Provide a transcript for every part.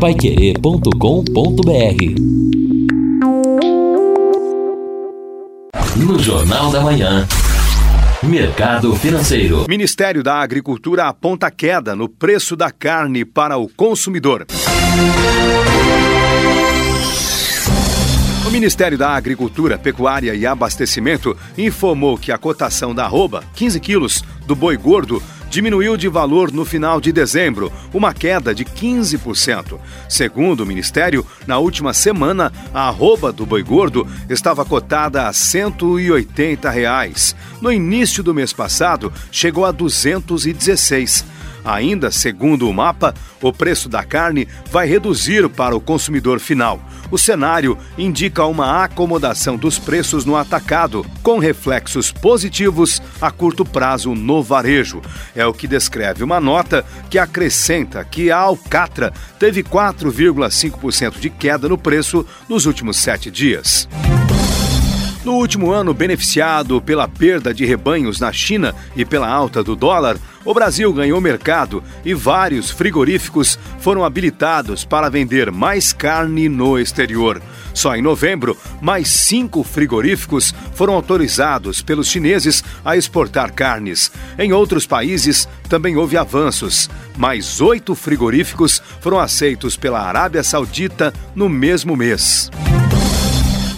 paiquerê.com.br No Jornal da Manhã. Mercado Financeiro. Ministério da Agricultura aponta queda no preço da carne para o consumidor. O Ministério da Agricultura, Pecuária e Abastecimento informou que a cotação da arroba, 15 quilos, do boi gordo, diminuiu de valor no final de dezembro, uma queda de 15%. Segundo o Ministério, na última semana, a arroba do boi gordo estava cotada a 180 reais. No início do mês passado, chegou a 216. Ainda, segundo o mapa, o preço da carne vai reduzir para o consumidor final. O cenário indica uma acomodação dos preços no atacado, com reflexos positivos a curto prazo no varejo. É o que descreve uma nota que acrescenta que a Alcatra teve 4,5% de queda no preço nos últimos sete dias. No último ano, beneficiado pela perda de rebanhos na China e pela alta do dólar, o Brasil ganhou mercado e vários frigoríficos foram habilitados para vender mais carne no exterior. Só em novembro, mais cinco frigoríficos foram autorizados pelos chineses a exportar carnes. Em outros países também houve avanços. Mais oito frigoríficos foram aceitos pela Arábia Saudita no mesmo mês.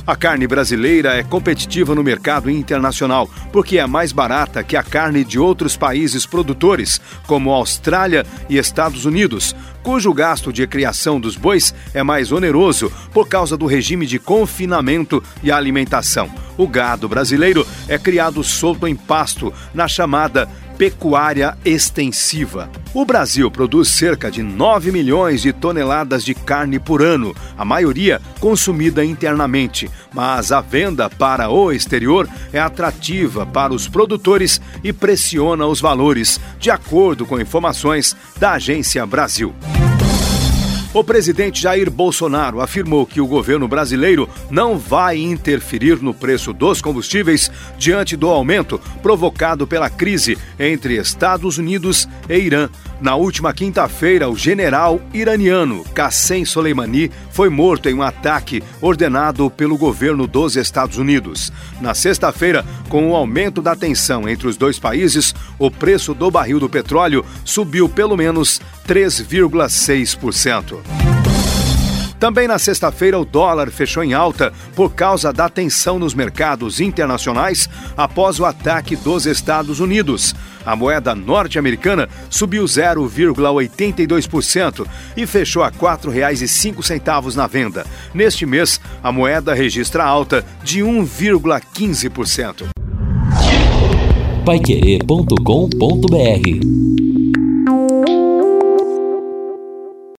A carne brasileira é competitiva no mercado internacional porque é mais barata que a carne de outros países produtores, como Austrália e Estados Unidos, cujo gasto de criação dos bois é mais oneroso por causa do regime de confinamento e alimentação. O gado brasileiro é criado solto em pasto, na chamada pecuária extensiva. O Brasil produz cerca de 9 milhões de toneladas de carne por ano, a maioria consumida internamente, mas a venda para o exterior é atrativa para os produtores e pressiona os valores, de acordo com informações da Agência Brasil. O presidente Jair Bolsonaro afirmou que o governo brasileiro não vai interferir no preço dos combustíveis diante do aumento provocado pela crise entre Estados Unidos e Irã. Na última quinta-feira, o general iraniano Qassem Soleimani foi morto em um ataque ordenado pelo governo dos Estados Unidos. Na sexta-feira, com o aumento da tensão entre os dois países, o preço do barril do petróleo subiu pelo menos 3,6%. Também na sexta-feira, o dólar fechou em alta por causa da tensão nos mercados internacionais após o ataque dos Estados Unidos. A moeda norte-americana subiu 0,82% e fechou a R$ 4,05 na venda. Neste mês, a moeda registra alta de 1,15%. Paiquerê.com.br